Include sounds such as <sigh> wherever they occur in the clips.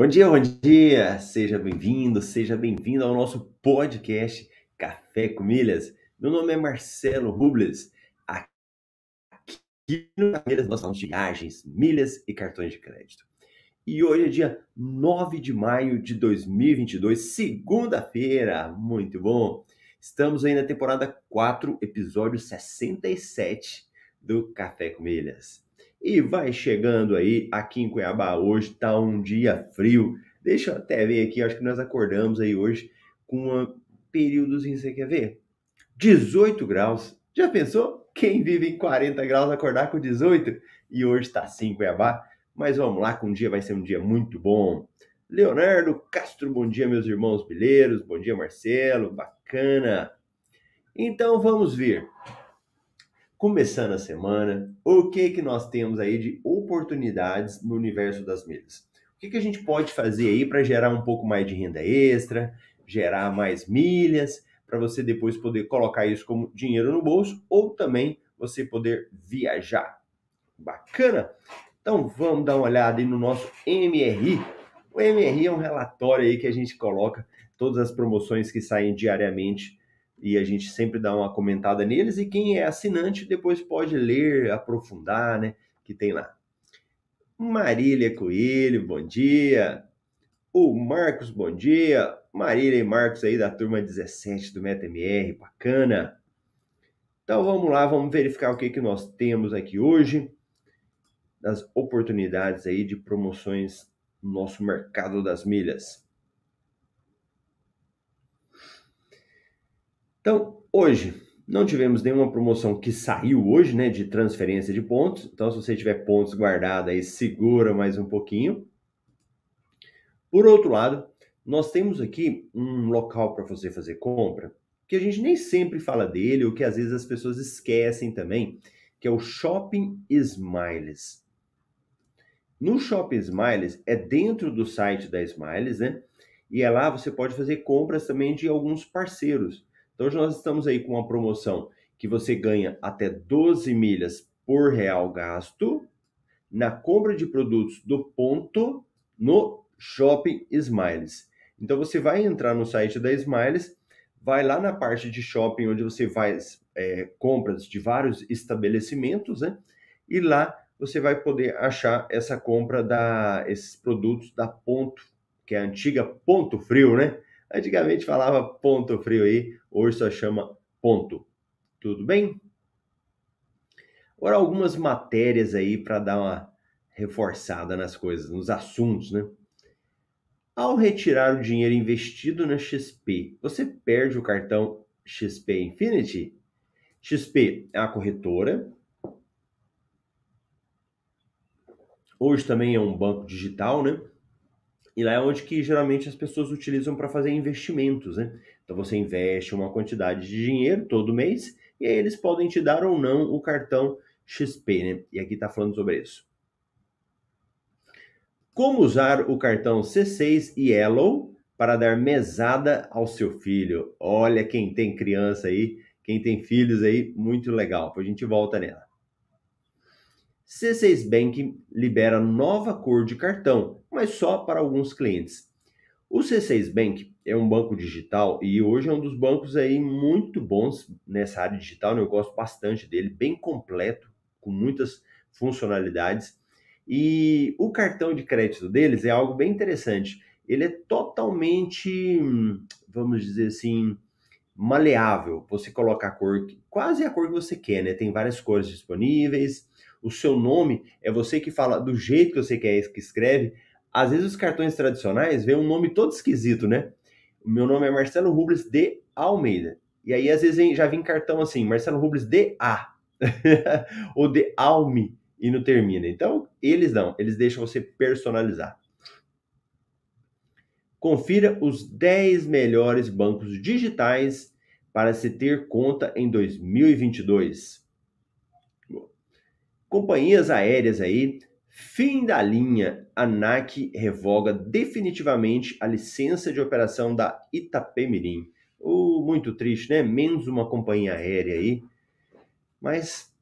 Bom dia, bom dia! Seja bem-vindo, seja bem-vindo ao nosso podcast Café com Milhas. Meu nome é Marcelo Rubles. Aqui no Milhas nós falamos de viagens, milhas e cartões de crédito. E hoje é dia 9 de maio de 2022, segunda-feira. Muito bom! Estamos aí na temporada 4, episódio 67 do Café com Milhas. E vai chegando aí, aqui em Cuiabá hoje tá um dia frio. Deixa eu até ver aqui, acho que nós acordamos aí hoje com um períodozinho, você quer ver? 18 graus. Já pensou? Quem vive em 40 graus acordar com 18? E hoje tá assim em Cuiabá. Mas vamos lá, que um dia vai ser um dia muito bom. Leonardo Castro, bom dia, meus irmãos bileiros. Bom dia, Marcelo. Bacana. Então vamos ver começando a semana, o que que nós temos aí de oportunidades no universo das milhas? O que, que a gente pode fazer aí para gerar um pouco mais de renda extra, gerar mais milhas, para você depois poder colocar isso como dinheiro no bolso ou também você poder viajar. Bacana? Então vamos dar uma olhada aí no nosso MRI. O MRI é um relatório aí que a gente coloca todas as promoções que saem diariamente e a gente sempre dá uma comentada neles. E quem é assinante depois pode ler, aprofundar, né? Que tem lá. Marília Coelho, bom dia. O Marcos, bom dia. Marília e Marcos aí da turma 17 do MetaMR, bacana. Então vamos lá, vamos verificar o que, que nós temos aqui hoje, das oportunidades aí de promoções no nosso mercado das milhas. Então, hoje não tivemos nenhuma promoção que saiu hoje, né, de transferência de pontos. Então, se você tiver pontos guardados aí, segura mais um pouquinho. Por outro lado, nós temos aqui um local para você fazer compra, que a gente nem sempre fala dele, ou que às vezes as pessoas esquecem também, que é o Shopping Smiles. No Shopping Smiles é dentro do site da Smiles, né? E é lá você pode fazer compras também de alguns parceiros. Então, hoje nós estamos aí com uma promoção que você ganha até 12 milhas por real gasto na compra de produtos do ponto no Shopping Smiles. Então, você vai entrar no site da Smiles, vai lá na parte de shopping onde você faz é, compras de vários estabelecimentos, né? E lá você vai poder achar essa compra da esses produtos da Ponto, que é a antiga Ponto Frio, né? Antigamente falava ponto frio aí, hoje só chama ponto. Tudo bem? Agora algumas matérias aí para dar uma reforçada nas coisas, nos assuntos, né? Ao retirar o dinheiro investido na XP, você perde o cartão XP Infinity? XP é a corretora. Hoje também é um banco digital, né? E lá é onde que geralmente as pessoas utilizam para fazer investimentos, né? Então você investe uma quantidade de dinheiro todo mês e aí eles podem te dar ou não o cartão XP, né? E aqui está falando sobre isso. Como usar o cartão C6 e Yellow para dar mesada ao seu filho? Olha quem tem criança aí, quem tem filhos aí, muito legal. Depois a gente volta nela. C6 Bank libera nova cor de cartão, mas só para alguns clientes. O C6 Bank é um banco digital e hoje é um dos bancos aí muito bons nessa área digital, né? eu gosto bastante dele, bem completo, com muitas funcionalidades. E o cartão de crédito deles é algo bem interessante. Ele é totalmente, vamos dizer assim, maleável. Você coloca a cor, quase a cor que você quer, né? Tem várias cores disponíveis. O seu nome é você que fala do jeito que você quer que escreve. Às vezes os cartões tradicionais vêm um nome todo esquisito, né? Meu nome é Marcelo Rubles de Almeida. E aí, às vezes, já vem cartão assim, Marcelo Rubles de A. <laughs> Ou de Alme e não termina. Então, eles não, eles deixam você personalizar. Confira os 10 melhores bancos digitais para se ter conta em 2022. Companhias aéreas aí, fim da linha. ANAC revoga definitivamente a licença de operação da Itapemirim. Uh, muito triste, né? Menos uma companhia aérea aí. Mas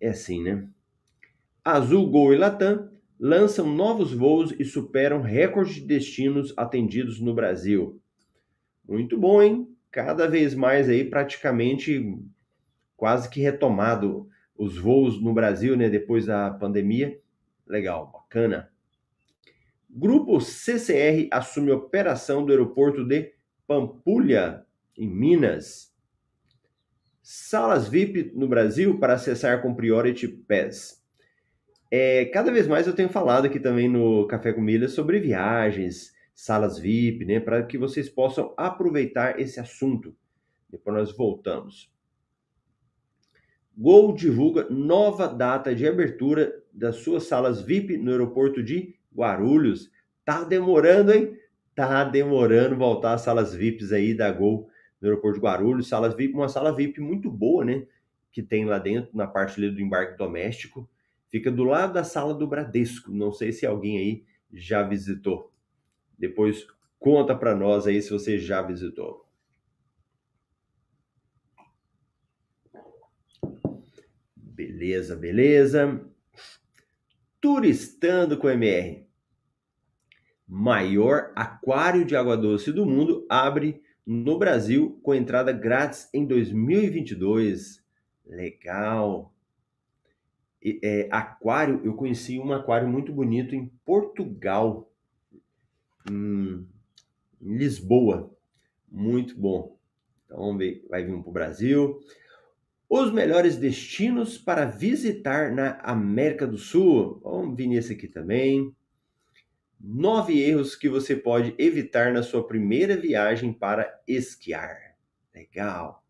é assim, né? Azul, Gol e Latam lançam novos voos e superam recordes de destinos atendidos no Brasil. Muito bom, hein? Cada vez mais aí praticamente quase que retomado os voos no Brasil, né, depois da pandemia. Legal, bacana. Grupo CCR assume operação do aeroporto de Pampulha, em Minas. Salas VIP no Brasil para acessar com Priority Pass. É, cada vez mais eu tenho falado aqui também no Café com Milhas sobre viagens, salas VIP, né, para que vocês possam aproveitar esse assunto. Depois nós voltamos. Gol divulga nova data de abertura das suas salas VIP no aeroporto de Guarulhos. Tá demorando, hein? Tá demorando voltar às salas VIPs aí da Gol no aeroporto de Guarulhos. Salas VIP, uma sala VIP muito boa, né? Que tem lá dentro, na parte ali do embarque doméstico. Fica do lado da sala do Bradesco. Não sei se alguém aí já visitou. Depois conta para nós aí se você já visitou. Beleza, beleza. Turistando com MR. Maior aquário de água doce do mundo abre no Brasil com entrada grátis em 2022. Legal é, aquário, eu conheci um aquário muito bonito em Portugal, em, em Lisboa. Muito bom. Então vamos ver, vai vir um para o Brasil. Os melhores destinos para visitar na América do Sul. Vamos vir nesse aqui também. Nove erros que você pode evitar na sua primeira viagem para esquiar. Legal.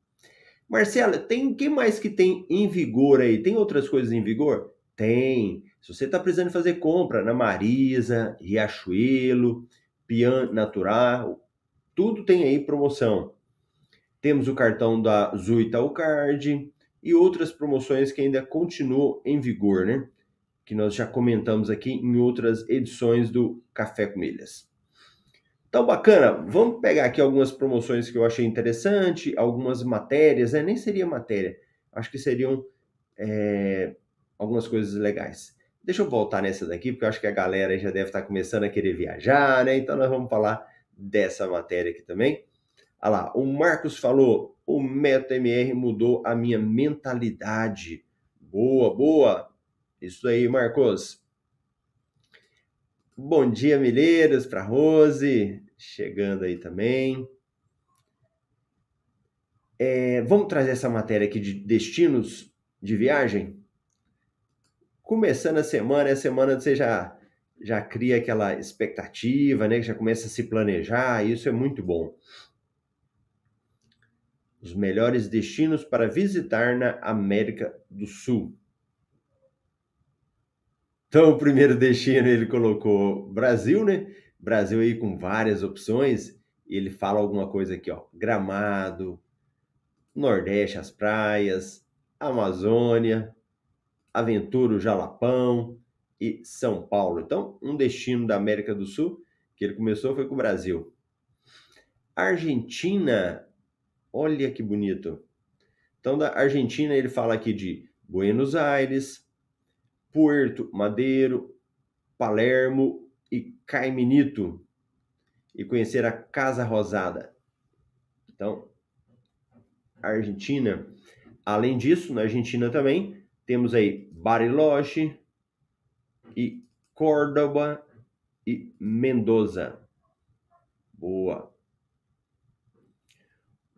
Marcela, tem que mais que tem em vigor aí? Tem outras coisas em vigor? Tem. Se você está precisando fazer compra na Marisa, Riachuelo, Pian Natural, tudo tem aí promoção. Temos o cartão da Zuita Card e outras promoções que ainda continuam em vigor, né? Que nós já comentamos aqui em outras edições do Café com Milhas. Então, bacana. Vamos pegar aqui algumas promoções que eu achei interessante, algumas matérias, né? Nem seria matéria. Acho que seriam é, algumas coisas legais. Deixa eu voltar nessa daqui, porque eu acho que a galera já deve estar começando a querer viajar, né? Então, nós vamos falar dessa matéria aqui também. Olha lá, o Marcos falou: o MetaMR mudou a minha mentalidade. Boa, boa. Isso aí, Marcos. Bom dia, Milheiros, para Rose chegando aí também. É, vamos trazer essa matéria aqui de destinos de viagem? Começando a semana, a semana você já, já cria aquela expectativa, né? Já começa a se planejar, isso é muito bom. Os melhores destinos para visitar na América do Sul. Então, o primeiro destino ele colocou Brasil, né? Brasil aí com várias opções, ele fala alguma coisa aqui, ó, Gramado, Nordeste, as praias, Amazônia, Aventura, o Jalapão e São Paulo. Então, um destino da América do Sul que ele começou foi com o Brasil. Argentina, olha que bonito. Então, da Argentina ele fala aqui de Buenos Aires, Puerto Madeiro, Palermo e Caiminito e conhecer a Casa Rosada. Então, Argentina. Além disso, na Argentina também temos aí Bariloche e Córdoba e Mendoza. Boa.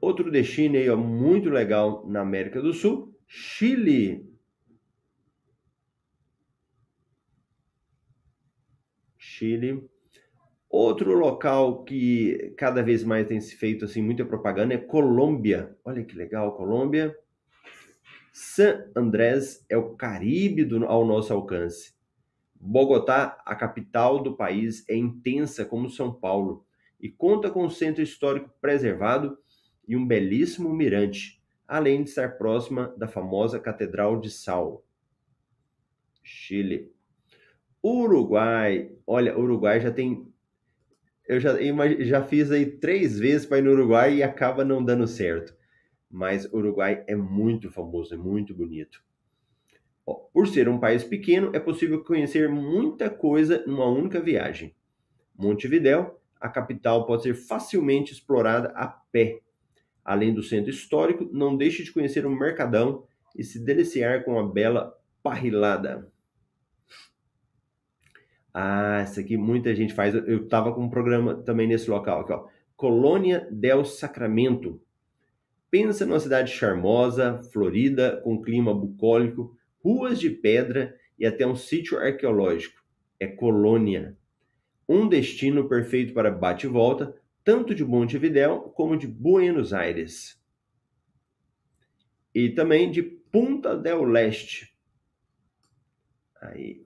Outro destino aí, ó, muito legal na América do Sul, Chile. Chile. Outro local que cada vez mais tem se feito assim muita propaganda é Colômbia. Olha que legal, Colômbia. San Andrés é o Caribe do, ao nosso alcance. Bogotá, a capital do país, é intensa como São Paulo e conta com um centro histórico preservado e um belíssimo mirante, além de estar próxima da famosa Catedral de Sal. Chile. Uruguai. Olha, Uruguai já tem. Eu já, já fiz aí três vezes para ir no Uruguai e acaba não dando certo. Mas Uruguai é muito famoso, é muito bonito. Por ser um país pequeno, é possível conhecer muita coisa numa única viagem. Montevidéu, a capital, pode ser facilmente explorada a pé. Além do centro histórico, não deixe de conhecer o Mercadão e se deliciar com a bela parrilada. Ah, essa aqui muita gente faz. Eu estava com um programa também nesse local aqui, ó. Colônia del Sacramento. Pensa numa cidade charmosa, florida, com clima bucólico, ruas de pedra e até um sítio arqueológico. É Colônia. Um destino perfeito para bate volta, tanto de Montevidéu como de Buenos Aires. E também de Punta del Leste. Aí,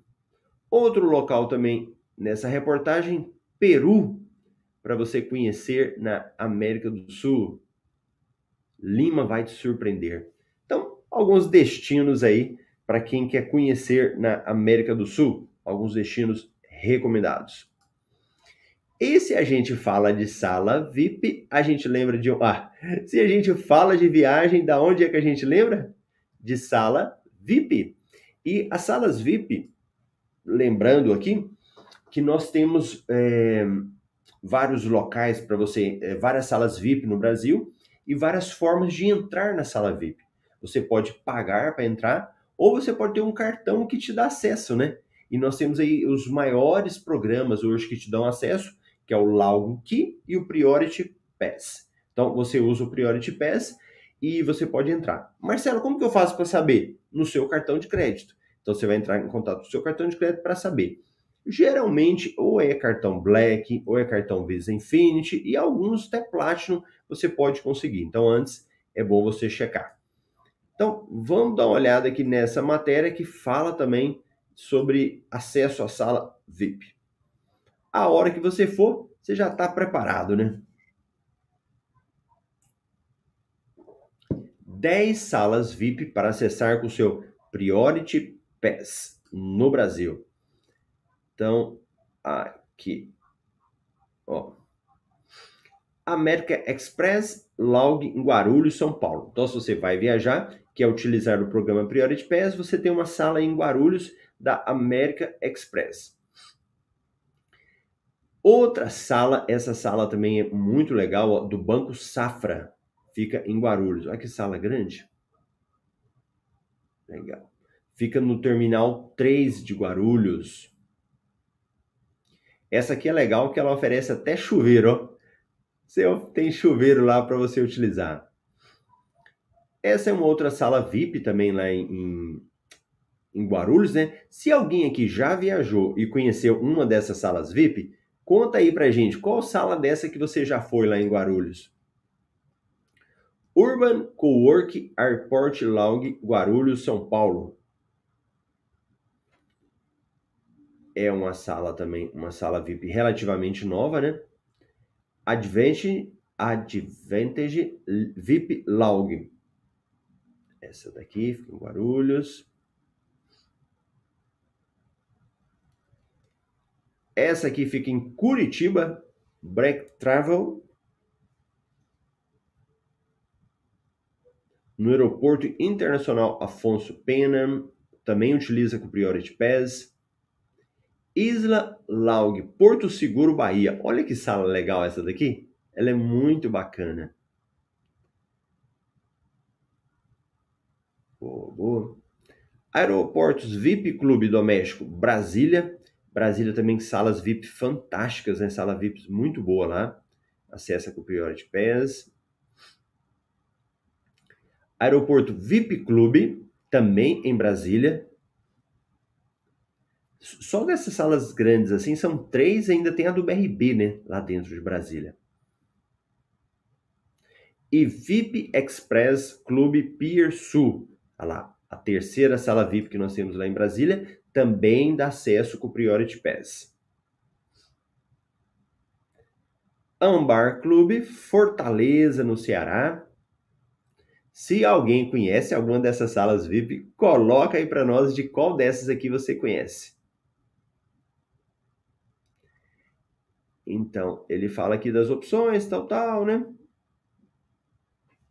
Outro local também nessa reportagem, Peru, para você conhecer na América do Sul. Lima vai te surpreender. Então, alguns destinos aí para quem quer conhecer na América do Sul, alguns destinos recomendados. E se a gente fala de sala VIP, a gente lembra de ah, se a gente fala de viagem, da onde é que a gente lembra? De sala VIP. E as salas VIP lembrando aqui que nós temos é, vários locais para você, é, várias salas VIP no Brasil e várias formas de entrar na sala VIP. Você pode pagar para entrar ou você pode ter um cartão que te dá acesso, né? E nós temos aí os maiores programas hoje que te dão acesso, que é o Login Key e o Priority Pass. Então você usa o Priority Pass e você pode entrar. Marcelo, como que eu faço para saber? No seu cartão de crédito. Então você vai entrar em contato com o seu cartão de crédito para saber. Geralmente, ou é cartão Black, ou é cartão Visa Infinity, e alguns até Platinum você pode conseguir. Então, antes é bom você checar. Então, vamos dar uma olhada aqui nessa matéria que fala também sobre acesso à sala VIP. A hora que você for, você já está preparado, né? 10 salas VIP para acessar com o seu Priority pés no Brasil. Então, aqui, ó. América Express Log em Guarulhos, São Paulo. Então, se você vai viajar, quer utilizar o programa Priority Pass, você tem uma sala em Guarulhos da América Express. Outra sala, essa sala também é muito legal, ó, do Banco Safra, fica em Guarulhos. Olha que sala grande. Legal fica no terminal 3 de Guarulhos. Essa aqui é legal que ela oferece até chuveiro, ó. Você tem chuveiro lá para você utilizar. Essa é uma outra sala VIP também lá em, em Guarulhos, né? Se alguém aqui já viajou e conheceu uma dessas salas VIP, conta aí pra gente qual sala dessa que você já foi lá em Guarulhos. Urban Cowork Airport Lounge Guarulhos, São Paulo. é uma sala também, uma sala VIP relativamente nova, né? Advantage, Advantage VIP Log. Essa daqui fica em Guarulhos. Essa aqui fica em Curitiba, Break Travel. No Aeroporto Internacional Afonso Pena, também utiliza com Priority Pass. Isla Laug, Porto Seguro, Bahia. Olha que sala legal essa daqui. Ela é muito bacana. Boa, boa. Aeroportos VIP Clube Doméstico, Brasília. Brasília também salas VIP fantásticas, né? Sala VIP muito boa lá. Acessa com o Priority Pass. Aeroporto VIP Clube, também em Brasília. Só dessas salas grandes assim, são três, ainda tem a do BRB, né? Lá dentro de Brasília. E VIP Express Clube Pier Sul. Olha lá, a terceira sala VIP que nós temos lá em Brasília, também dá acesso com o Priority Pass. Ambar Clube, Fortaleza, no Ceará. Se alguém conhece alguma dessas salas VIP, coloca aí para nós de qual dessas aqui você conhece. Então, ele fala aqui das opções, tal, tal, né?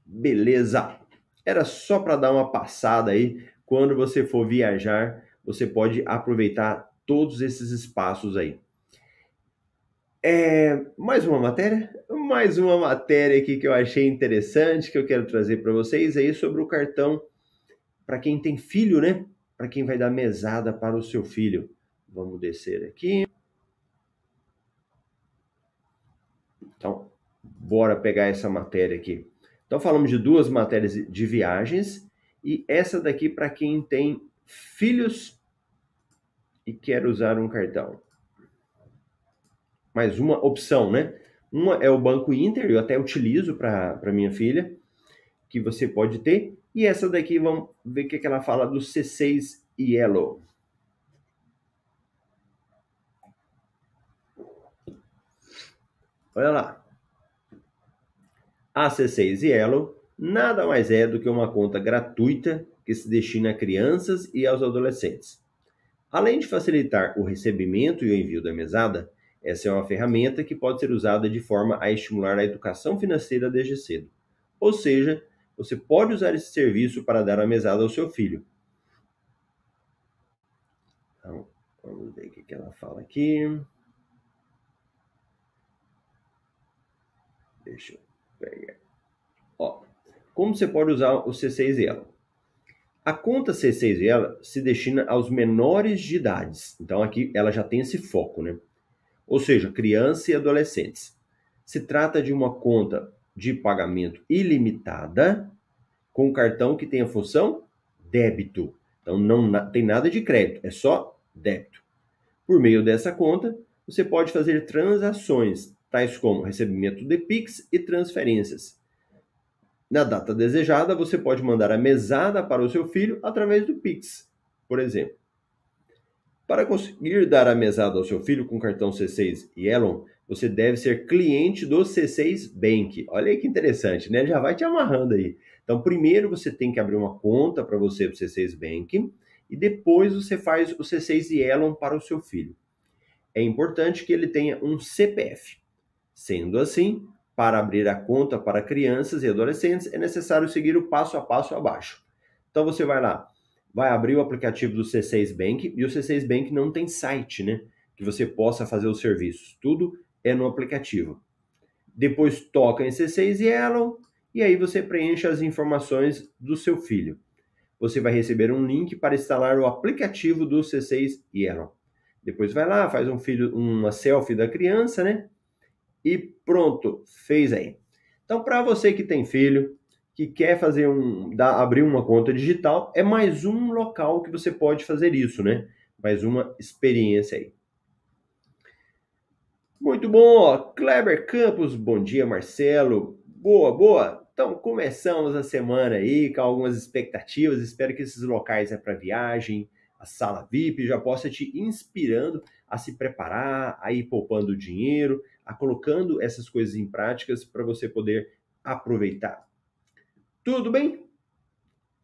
Beleza. Era só para dar uma passada aí. Quando você for viajar, você pode aproveitar todos esses espaços aí. É, mais uma matéria? Mais uma matéria aqui que eu achei interessante, que eu quero trazer para vocês aí sobre o cartão para quem tem filho, né? Para quem vai dar mesada para o seu filho. Vamos descer aqui. Então, bora pegar essa matéria aqui. Então, falamos de duas matérias de viagens e essa daqui para quem tem filhos e quer usar um cartão mais uma opção, né? Uma é o Banco Inter, eu até utilizo para minha filha, que você pode ter. E essa daqui, vamos ver o que, que ela fala do C6 Yellow. Olha lá. A C6 Yellow nada mais é do que uma conta gratuita que se destina a crianças e aos adolescentes. Além de facilitar o recebimento e o envio da mesada, essa é uma ferramenta que pode ser usada de forma a estimular a educação financeira desde cedo. Ou seja, você pode usar esse serviço para dar a mesada ao seu filho. Então, vamos ver o que ela fala aqui. Deixa eu pegar. Ó, como você pode usar o C6 ela? A conta C6 ela se destina aos menores de idades. Então aqui ela já tem esse foco, né? ou seja, crianças e adolescentes. Se trata de uma conta de pagamento ilimitada com cartão que tem a função débito. Então não tem nada de crédito, é só débito. Por meio dessa conta, você pode fazer transações, tais como recebimento de Pix e transferências. Na data desejada, você pode mandar a mesada para o seu filho através do Pix, por exemplo. Para conseguir dar a mesada ao seu filho com cartão C6 e Elon, você deve ser cliente do C6 Bank. Olha aí que interessante, né? Já vai te amarrando aí. Então, primeiro você tem que abrir uma conta para você do C6 Bank e depois você faz o C6 e Elon para o seu filho. É importante que ele tenha um CPF. Sendo assim, para abrir a conta para crianças e adolescentes é necessário seguir o passo a passo abaixo. Então você vai lá, vai abrir o aplicativo do C6 Bank e o C6 Bank não tem site, né? Que você possa fazer os serviços. Tudo é no aplicativo. Depois toca em C6 Yellow e aí você preenche as informações do seu filho. Você vai receber um link para instalar o aplicativo do C6 Yellow. Depois vai lá, faz um filho, uma selfie da criança, né? E pronto, fez aí. Então, para você que tem filho, que quer fazer um, dar, abrir uma conta digital, é mais um local que você pode fazer isso, né? Mais uma experiência aí. Muito bom, ó. Kleber Campos, bom dia, Marcelo. Boa, boa. Então, começamos a semana aí com algumas expectativas. Espero que esses locais é para viagem, a sala VIP já possa te inspirando a se preparar, a ir poupando dinheiro, a colocando essas coisas em práticas para você poder aproveitar. Tudo bem?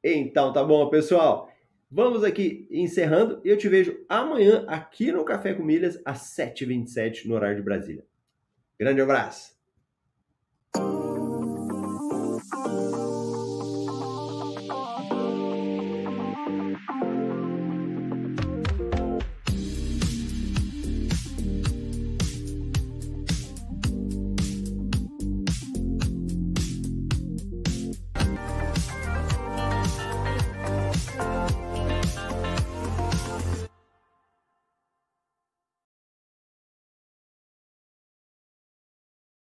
Então tá bom, pessoal. Vamos aqui encerrando e eu te vejo amanhã aqui no Café com Milhas às 7h27 no horário de Brasília. Grande abraço!